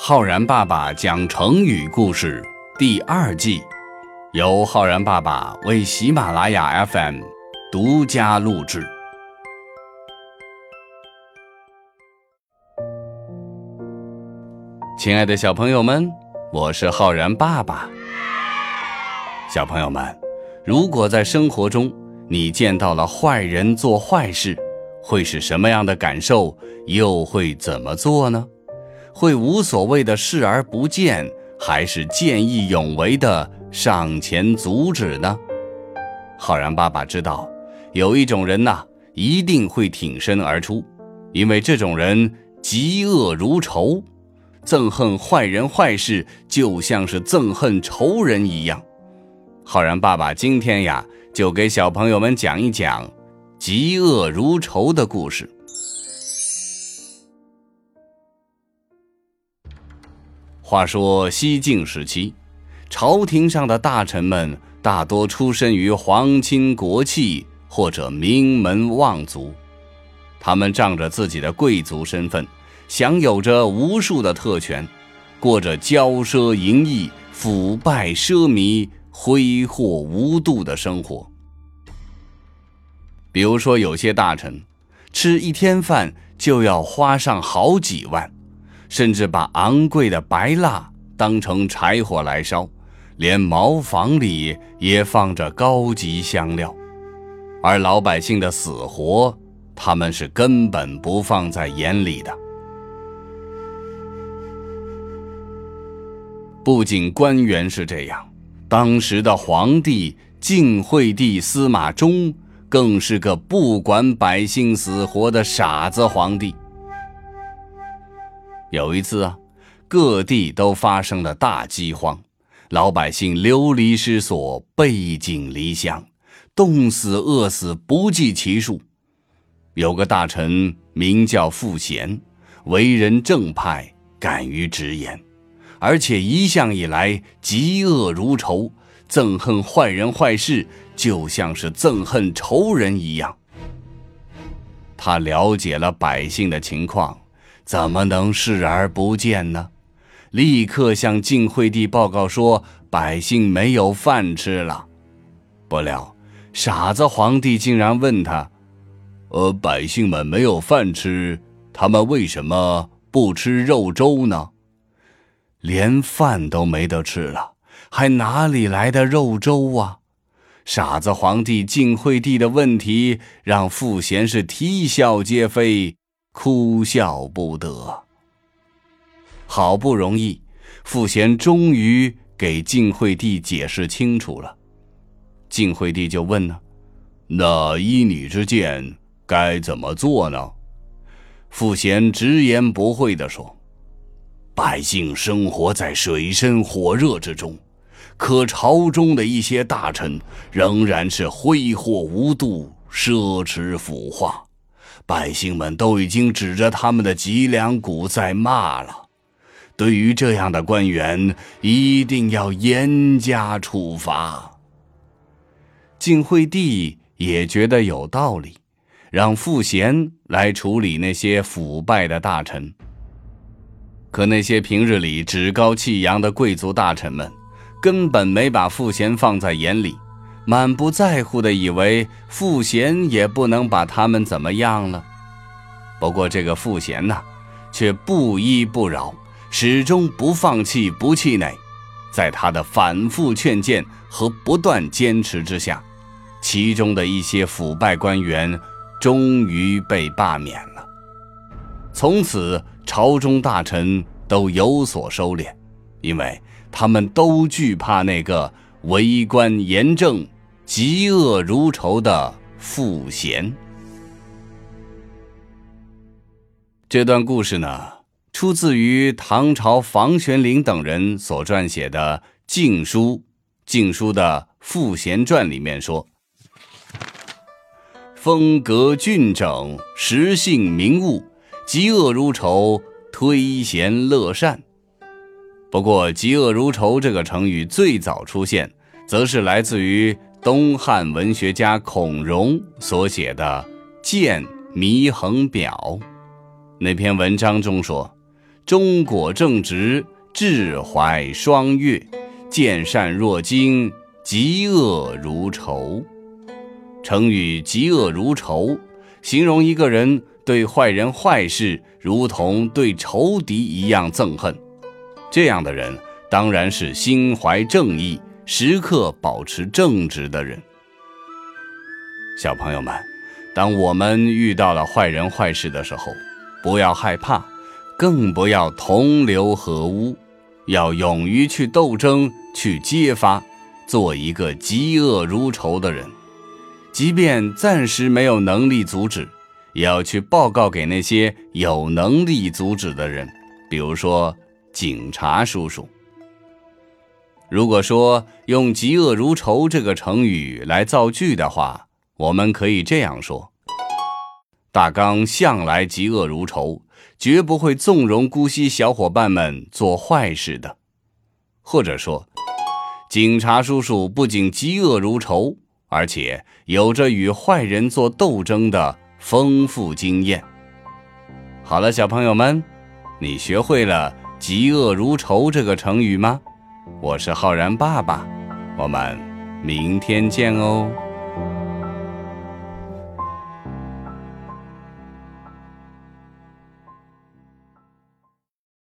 浩然爸爸讲成语故事第二季，由浩然爸爸为喜马拉雅 FM 独家录制。亲爱的小朋友们，我是浩然爸爸。小朋友们，如果在生活中你见到了坏人做坏事，会是什么样的感受？又会怎么做呢？会无所谓的视而不见，还是见义勇为的上前阻止呢？浩然爸爸知道，有一种人呐，一定会挺身而出，因为这种人嫉恶如仇，憎恨坏人坏事，就像是憎恨仇人一样。浩然爸爸今天呀，就给小朋友们讲一讲嫉恶如仇的故事。话说西晋时期，朝廷上的大臣们大多出身于皇亲国戚或者名门望族，他们仗着自己的贵族身份，享有着无数的特权，过着骄奢淫逸、腐败奢靡、挥霍无度的生活。比如说，有些大臣吃一天饭就要花上好几万。甚至把昂贵的白蜡当成柴火来烧，连茅房里也放着高级香料，而老百姓的死活，他们是根本不放在眼里的。不仅官员是这样，当时的皇帝晋惠帝司马衷更是个不管百姓死活的傻子皇帝。有一次啊，各地都发生了大饥荒，老百姓流离失所，背井离乡，冻死饿死不计其数。有个大臣名叫傅贤，为人正派，敢于直言，而且一向以来嫉恶如仇，憎恨坏人坏事，就像是憎恨仇人一样。他了解了百姓的情况。怎么能视而不见呢？立刻向晋惠帝报告说，百姓没有饭吃了。不料，傻子皇帝竟然问他：“呃，百姓们没有饭吃，他们为什么不吃肉粥呢？连饭都没得吃了，还哪里来的肉粥啊？”傻子皇帝晋惠帝的问题让傅贤是啼笑皆非。哭笑不得。好不容易，傅贤终于给晋惠帝解释清楚了。晋惠帝就问呢：“那依你之见，该怎么做呢？”傅贤直言不讳地说：“百姓生活在水深火热之中，可朝中的一些大臣仍然是挥霍无度、奢侈腐化。”百姓们都已经指着他们的脊梁骨在骂了。对于这样的官员，一定要严加处罚。晋惠帝也觉得有道理，让傅贤来处理那些腐败的大臣。可那些平日里趾高气扬的贵族大臣们，根本没把傅贤放在眼里。满不在乎的以为傅贤也不能把他们怎么样了。不过这个傅贤呢，却不依不饶，始终不放弃不气馁。在他的反复劝谏和不断坚持之下，其中的一些腐败官员终于被罢免了。从此，朝中大臣都有所收敛，因为他们都惧怕那个为官严正。嫉恶如仇的傅贤。这段故事呢，出自于唐朝房玄龄等人所撰写的《晋书》，《晋书》的《傅贤传》里面说：“风格俊整，实性明悟，嫉恶如仇，推贤乐善。”不过，“嫉恶如仇”这个成语最早出现，则是来自于。东汉文学家孔融所写的《谏祢衡表》那篇文章中说：“忠果正直，志怀双悦，见善若惊，嫉恶如仇。成语“嫉恶如仇”形容一个人对坏人坏事如同对仇敌一样憎恨。这样的人当然是心怀正义、时刻保持正直的人。小朋友们，当我们遇到了坏人坏事的时候，不要害怕，更不要同流合污，要勇于去斗争、去揭发，做一个嫉恶如仇的人。即便暂时没有能力阻止，也要去报告给那些有能力阻止的人，比如说警察叔叔。如果说用“嫉恶如仇”这个成语来造句的话，我们可以这样说：大刚向来嫉恶如仇，绝不会纵容姑息小伙伴们做坏事的。或者说，警察叔叔不仅嫉恶如仇。而且有着与坏人做斗争的丰富经验。好了，小朋友们，你学会了“嫉恶如仇”这个成语吗？我是浩然爸爸，我们明天见哦。